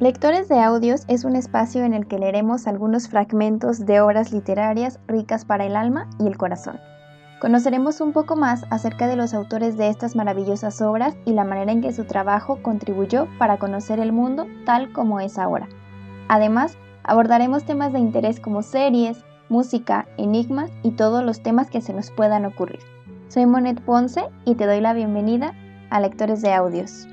Lectores de Audios es un espacio en el que leeremos algunos fragmentos de obras literarias ricas para el alma y el corazón. Conoceremos un poco más acerca de los autores de estas maravillosas obras y la manera en que su trabajo contribuyó para conocer el mundo tal como es ahora. Además, abordaremos temas de interés como series, música, enigmas y todos los temas que se nos puedan ocurrir. Soy Monet Ponce y te doy la bienvenida a Lectores de Audios.